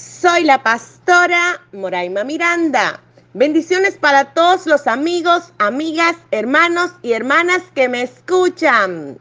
Soy la pastora Moraima Miranda. Bendiciones para todos los amigos, amigas, hermanos y hermanas que me escuchan.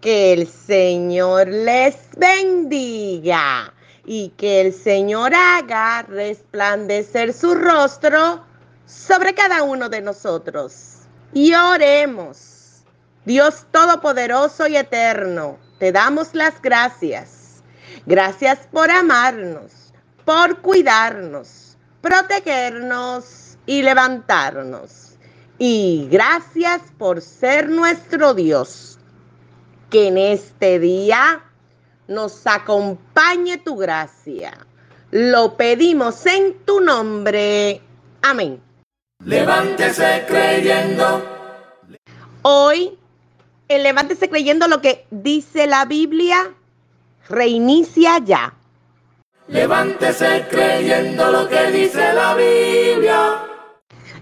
Que el Señor les bendiga y que el Señor haga resplandecer su rostro sobre cada uno de nosotros. Y oremos. Dios Todopoderoso y Eterno, te damos las gracias Gracias por amarnos, por cuidarnos, protegernos y levantarnos. Y gracias por ser nuestro Dios. Que en este día nos acompañe tu gracia. Lo pedimos en tu nombre. Amén. Levántese creyendo. Hoy, el levántese creyendo lo que dice la Biblia reinicia ya. Levántese creyendo lo que dice la Biblia.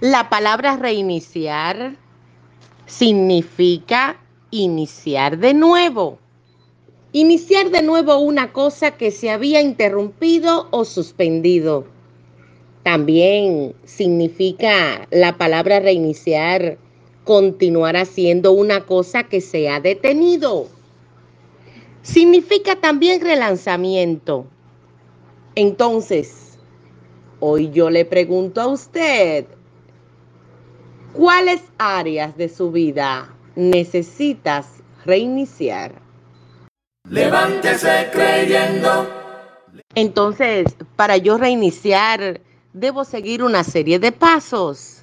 La palabra reiniciar significa iniciar de nuevo. Iniciar de nuevo una cosa que se había interrumpido o suspendido. También significa la palabra reiniciar continuar haciendo una cosa que se ha detenido significa también relanzamiento. Entonces, hoy yo le pregunto a usted, ¿cuáles áreas de su vida necesitas reiniciar? Levántese creyendo. Entonces, para yo reiniciar, debo seguir una serie de pasos.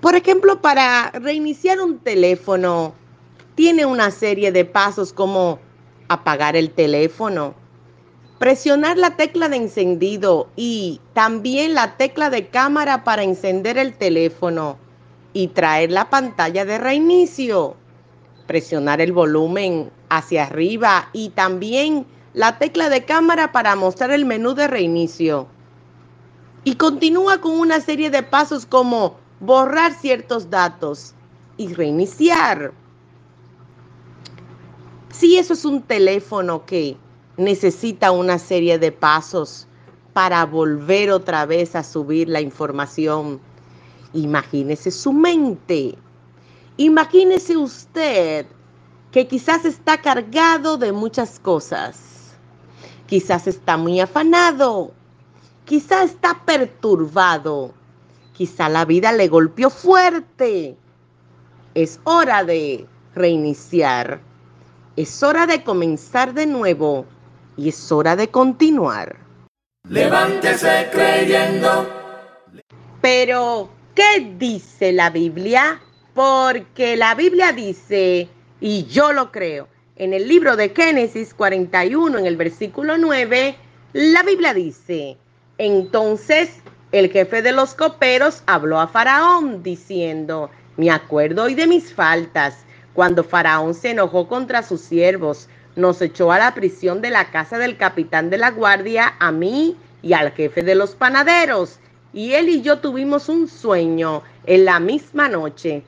Por ejemplo, para reiniciar un teléfono, tiene una serie de pasos como apagar el teléfono, presionar la tecla de encendido y también la tecla de cámara para encender el teléfono y traer la pantalla de reinicio, presionar el volumen hacia arriba y también la tecla de cámara para mostrar el menú de reinicio. Y continúa con una serie de pasos como borrar ciertos datos y reiniciar. Si eso es un teléfono que necesita una serie de pasos para volver otra vez a subir la información, imagínese su mente. Imagínese usted que quizás está cargado de muchas cosas. Quizás está muy afanado. Quizás está perturbado. Quizá la vida le golpeó fuerte. Es hora de reiniciar. Es hora de comenzar de nuevo y es hora de continuar. Levántese creyendo. Pero, ¿qué dice la Biblia? Porque la Biblia dice, y yo lo creo, en el libro de Génesis 41, en el versículo 9, la Biblia dice, entonces el jefe de los coperos habló a Faraón diciendo, me acuerdo hoy de mis faltas cuando Faraón se enojó contra sus siervos, nos echó a la prisión de la casa del capitán de la guardia, a mí y al jefe de los panaderos. Y él y yo tuvimos un sueño en la misma noche.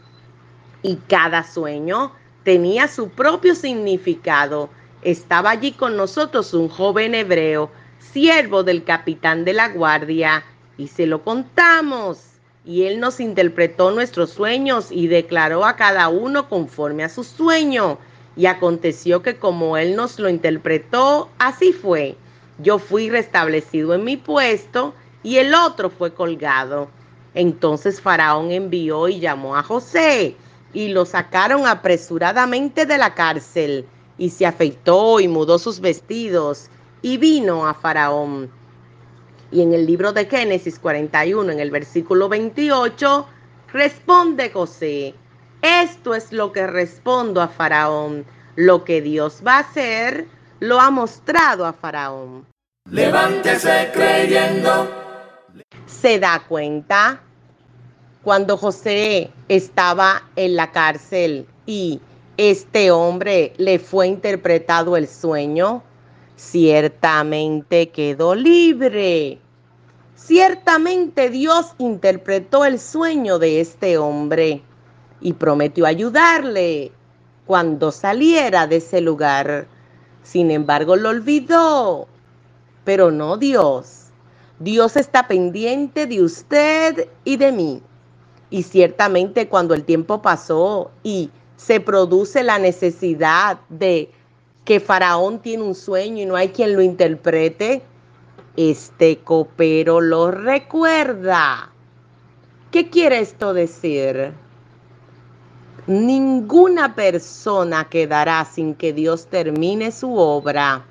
Y cada sueño tenía su propio significado. Estaba allí con nosotros un joven hebreo, siervo del capitán de la guardia, y se lo contamos y Él nos interpretó nuestros sueños y declaró a cada uno conforme a su sueño. Y aconteció que como Él nos lo interpretó, así fue. Yo fui restablecido en mi puesto y el otro fue colgado. Entonces Faraón envió y llamó a José y lo sacaron apresuradamente de la cárcel y se afeitó y mudó sus vestidos y vino a Faraón. Y en el libro de Génesis 41, en el versículo 28, responde José, esto es lo que respondo a Faraón, lo que Dios va a hacer, lo ha mostrado a Faraón. Levántese creyendo. Se da cuenta cuando José estaba en la cárcel y este hombre le fue interpretado el sueño, ciertamente quedó libre. Ciertamente Dios interpretó el sueño de este hombre y prometió ayudarle cuando saliera de ese lugar. Sin embargo, lo olvidó. Pero no Dios. Dios está pendiente de usted y de mí. Y ciertamente cuando el tiempo pasó y se produce la necesidad de que Faraón tiene un sueño y no hay quien lo interprete, este copero lo recuerda. ¿Qué quiere esto decir? Ninguna persona quedará sin que Dios termine su obra.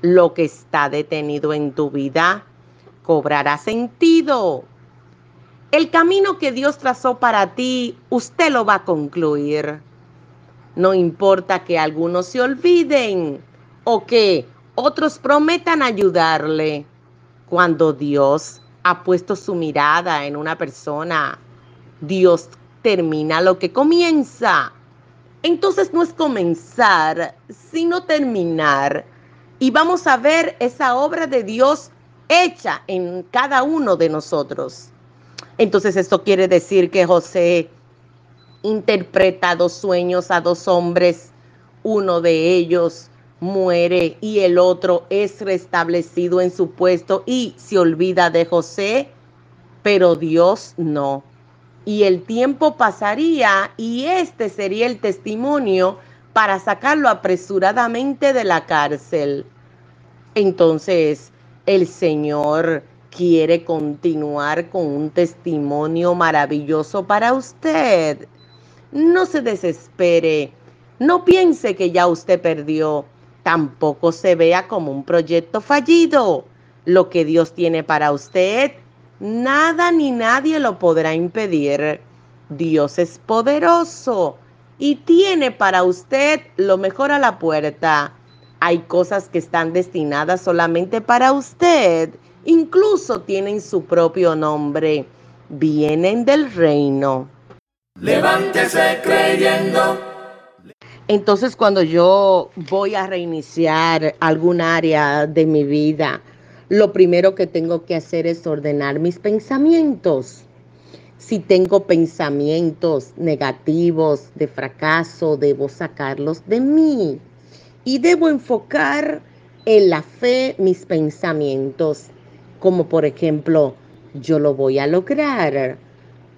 Lo que está detenido en tu vida cobrará sentido. El camino que Dios trazó para ti, usted lo va a concluir. No importa que algunos se olviden o que otros prometan ayudarle. Cuando Dios ha puesto su mirada en una persona, Dios termina lo que comienza. Entonces no es comenzar, sino terminar. Y vamos a ver esa obra de Dios hecha en cada uno de nosotros. Entonces esto quiere decir que José interpreta dos sueños a dos hombres, uno de ellos muere y el otro es restablecido en su puesto y se olvida de José, pero Dios no. Y el tiempo pasaría y este sería el testimonio para sacarlo apresuradamente de la cárcel. Entonces, el Señor quiere continuar con un testimonio maravilloso para usted. No se desespere, no piense que ya usted perdió tampoco se vea como un proyecto fallido. Lo que Dios tiene para usted, nada ni nadie lo podrá impedir. Dios es poderoso y tiene para usted lo mejor a la puerta. Hay cosas que están destinadas solamente para usted. Incluso tienen su propio nombre. Vienen del reino. Levántese creyendo. Entonces cuando yo voy a reiniciar algún área de mi vida, lo primero que tengo que hacer es ordenar mis pensamientos. Si tengo pensamientos negativos de fracaso, debo sacarlos de mí y debo enfocar en la fe mis pensamientos, como por ejemplo, yo lo voy a lograr,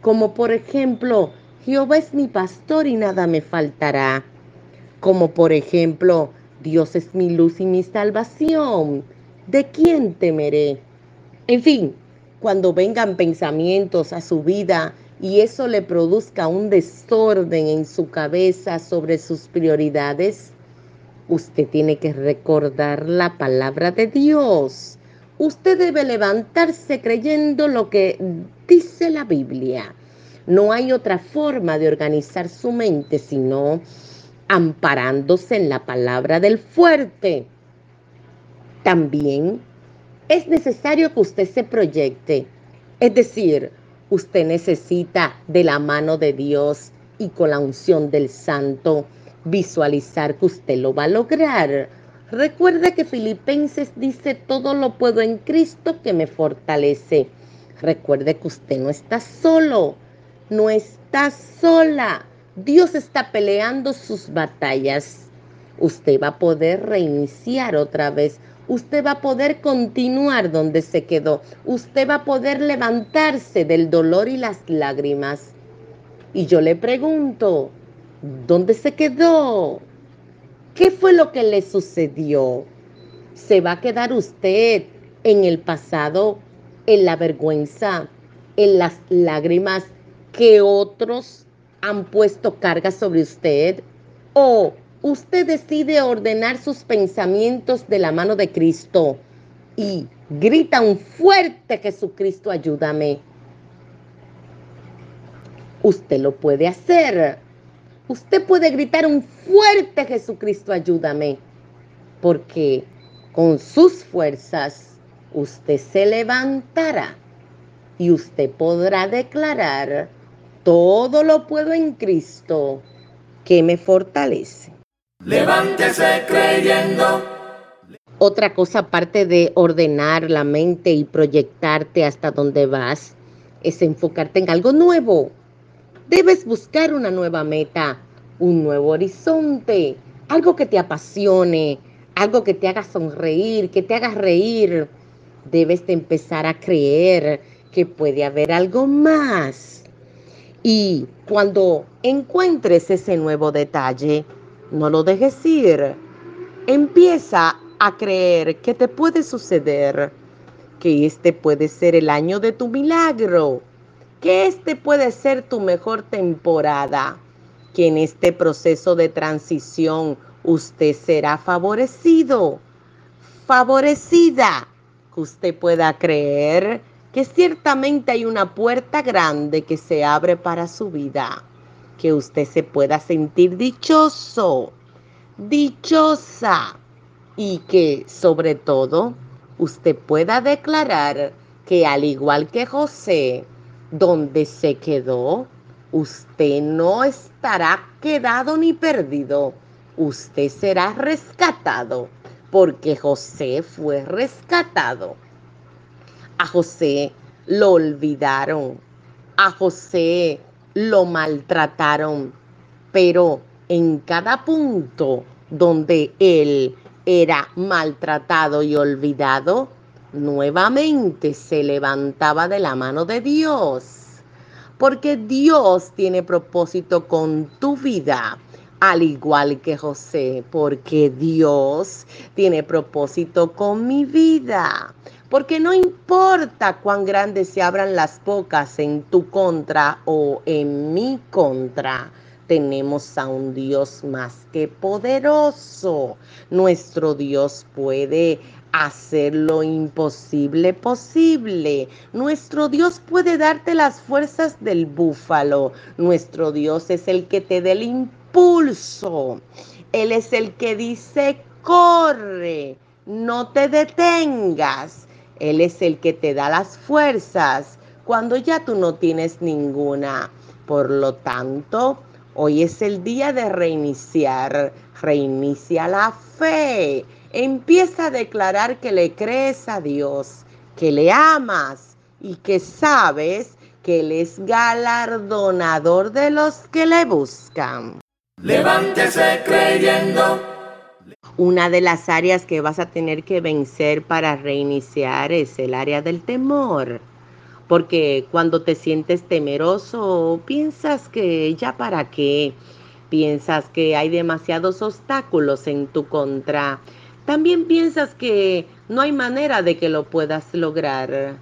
como por ejemplo, Jehová es mi pastor y nada me faltará como por ejemplo, Dios es mi luz y mi salvación. ¿De quién temeré? En fin, cuando vengan pensamientos a su vida y eso le produzca un desorden en su cabeza sobre sus prioridades, usted tiene que recordar la palabra de Dios. Usted debe levantarse creyendo lo que dice la Biblia. No hay otra forma de organizar su mente sino amparándose en la palabra del fuerte. También es necesario que usted se proyecte, es decir, usted necesita de la mano de Dios y con la unción del santo visualizar que usted lo va a lograr. Recuerde que Filipenses dice, todo lo puedo en Cristo que me fortalece. Recuerde que usted no está solo, no está sola. Dios está peleando sus batallas. Usted va a poder reiniciar otra vez. Usted va a poder continuar donde se quedó. Usted va a poder levantarse del dolor y las lágrimas. Y yo le pregunto, ¿dónde se quedó? ¿Qué fue lo que le sucedió? ¿Se va a quedar usted en el pasado, en la vergüenza, en las lágrimas que otros han puesto carga sobre usted? ¿O usted decide ordenar sus pensamientos de la mano de Cristo y grita un fuerte Jesucristo, ayúdame? Usted lo puede hacer. Usted puede gritar un fuerte Jesucristo, ayúdame. Porque con sus fuerzas, usted se levantará y usted podrá declarar, todo lo puedo en Cristo que me fortalece. Levántese creyendo. Otra cosa aparte de ordenar la mente y proyectarte hasta donde vas, es enfocarte en algo nuevo. Debes buscar una nueva meta, un nuevo horizonte, algo que te apasione, algo que te haga sonreír, que te haga reír. Debes de empezar a creer que puede haber algo más. Y cuando encuentres ese nuevo detalle, no lo dejes ir. Empieza a creer que te puede suceder, que este puede ser el año de tu milagro, que este puede ser tu mejor temporada, que en este proceso de transición usted será favorecido, favorecida, que usted pueda creer que ciertamente hay una puerta grande que se abre para su vida, que usted se pueda sentir dichoso, dichosa y que sobre todo usted pueda declarar que al igual que José, donde se quedó, usted no estará quedado ni perdido, usted será rescatado, porque José fue rescatado. A José lo olvidaron, a José lo maltrataron, pero en cada punto donde él era maltratado y olvidado, nuevamente se levantaba de la mano de Dios. Porque Dios tiene propósito con tu vida, al igual que José, porque Dios tiene propósito con mi vida. Porque no importa cuán grandes se abran las bocas en tu contra o en mi contra, tenemos a un Dios más que poderoso. Nuestro Dios puede hacer lo imposible posible. Nuestro Dios puede darte las fuerzas del búfalo. Nuestro Dios es el que te dé el impulso. Él es el que dice, corre, no te detengas. Él es el que te da las fuerzas cuando ya tú no tienes ninguna. Por lo tanto, Hoy es el día de reiniciar. Reinicia la fe. Empieza a declarar que le crees a Dios, que le amas y que sabes que Él es galardonador de los que le buscan. Levántese creyendo. Una de las áreas que vas a tener que vencer para reiniciar es el área del temor. Porque cuando te sientes temeroso, piensas que ya para qué, piensas que hay demasiados obstáculos en tu contra. También piensas que no hay manera de que lo puedas lograr.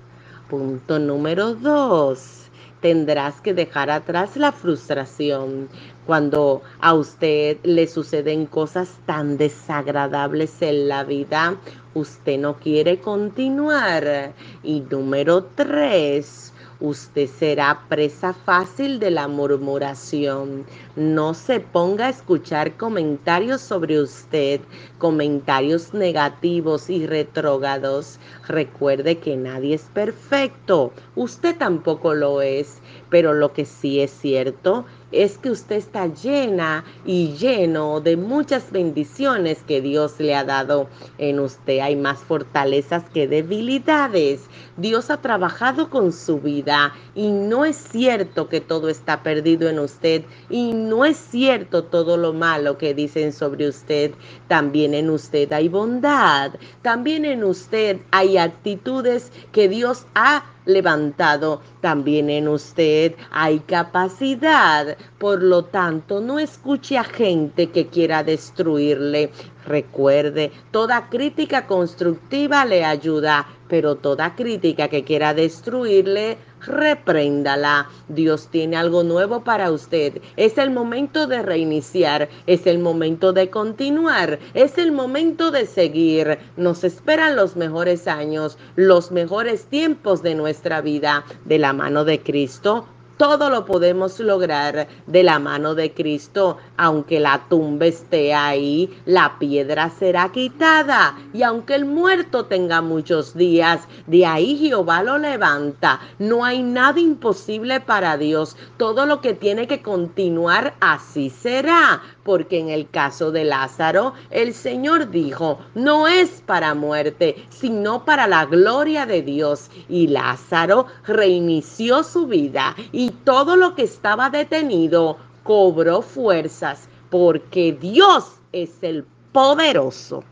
Punto número dos tendrás que dejar atrás la frustración. Cuando a usted le suceden cosas tan desagradables en la vida, usted no quiere continuar. Y número tres, usted será presa fácil de la murmuración. No se ponga a escuchar comentarios sobre usted, comentarios negativos y retrógados. Recuerde que nadie es perfecto, usted tampoco lo es, pero lo que sí es cierto es que usted está llena y lleno de muchas bendiciones que Dios le ha dado. En usted hay más fortalezas que debilidades. Dios ha trabajado con su vida y no es cierto que todo está perdido en usted y no es cierto todo lo malo que dicen sobre usted. También en usted hay bondad. También en usted hay actitudes que Dios ha levantado. También en usted hay capacidad. Por lo tanto, no escuche a gente que quiera destruirle. Recuerde, toda crítica constructiva le ayuda, pero toda crítica que quiera destruirle, repréndala. Dios tiene algo nuevo para usted. Es el momento de reiniciar, es el momento de continuar, es el momento de seguir. Nos esperan los mejores años, los mejores tiempos de nuestra vida de la mano de Cristo todo lo podemos lograr de la mano de Cristo. Aunque la tumba esté ahí, la piedra será quitada. Y aunque el muerto tenga muchos días, de ahí Jehová lo levanta. No hay nada imposible para Dios. Todo lo que tiene que continuar así será. Porque en el caso de Lázaro, el Señor dijo, no es para muerte, sino para la gloria de Dios. Y Lázaro reinició su vida y todo lo que estaba detenido cobró fuerzas porque Dios es el poderoso.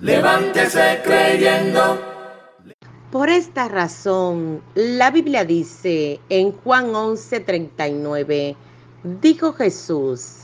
Levántese creyendo. Por esta razón, la Biblia dice en Juan 11:39, dijo Jesús,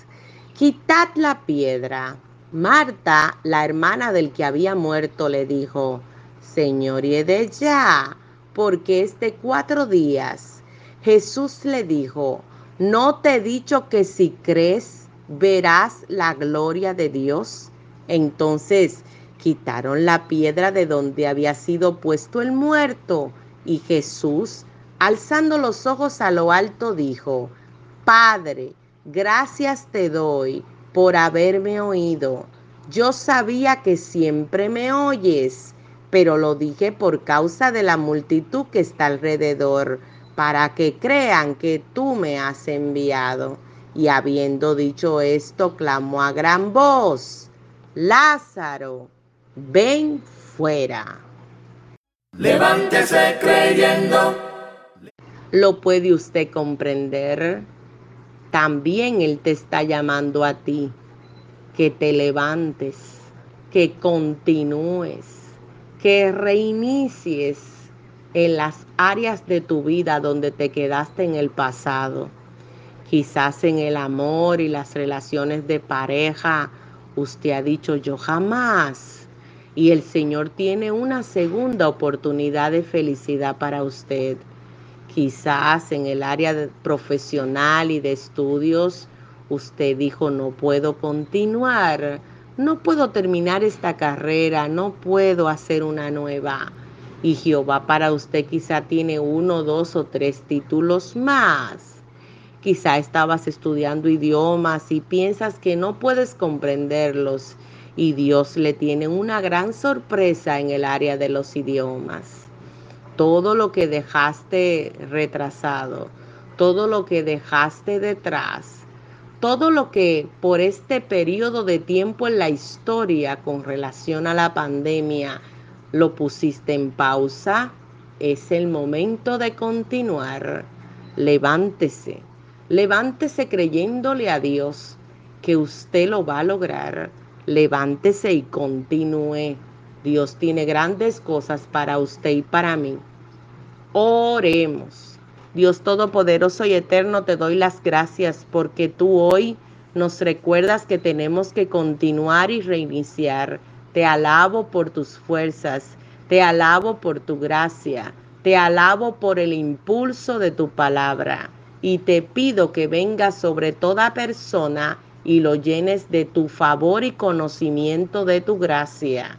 quitad la piedra. Marta, la hermana del que había muerto, le dijo, Señor, y de ya, porque este cuatro días. Jesús le dijo, ¿no te he dicho que si crees verás la gloria de Dios? Entonces quitaron la piedra de donde había sido puesto el muerto y Jesús, alzando los ojos a lo alto, dijo, Padre, gracias te doy por haberme oído. Yo sabía que siempre me oyes pero lo dije por causa de la multitud que está alrededor, para que crean que tú me has enviado. Y habiendo dicho esto, clamó a gran voz, Lázaro, ven fuera. Levántese creyendo. ¿Lo puede usted comprender? También Él te está llamando a ti, que te levantes, que continúes que reinicies en las áreas de tu vida donde te quedaste en el pasado. Quizás en el amor y las relaciones de pareja, usted ha dicho yo jamás. Y el Señor tiene una segunda oportunidad de felicidad para usted. Quizás en el área profesional y de estudios, usted dijo no puedo continuar no puedo terminar esta carrera, no puedo hacer una nueva. Y Jehová para usted quizá tiene uno, dos o tres títulos más. Quizá estabas estudiando idiomas y piensas que no puedes comprenderlos y Dios le tiene una gran sorpresa en el área de los idiomas. Todo lo que dejaste retrasado, todo lo que dejaste detrás, todo lo que por este periodo de tiempo en la historia con relación a la pandemia lo pusiste en pausa, es el momento de continuar. Levántese, levántese creyéndole a Dios que usted lo va a lograr. Levántese y continúe. Dios tiene grandes cosas para usted y para mí. Oremos. Dios Todopoderoso y Eterno, te doy las gracias porque tú hoy nos recuerdas que tenemos que continuar y reiniciar. Te alabo por tus fuerzas, te alabo por tu gracia, te alabo por el impulso de tu palabra y te pido que vengas sobre toda persona y lo llenes de tu favor y conocimiento de tu gracia.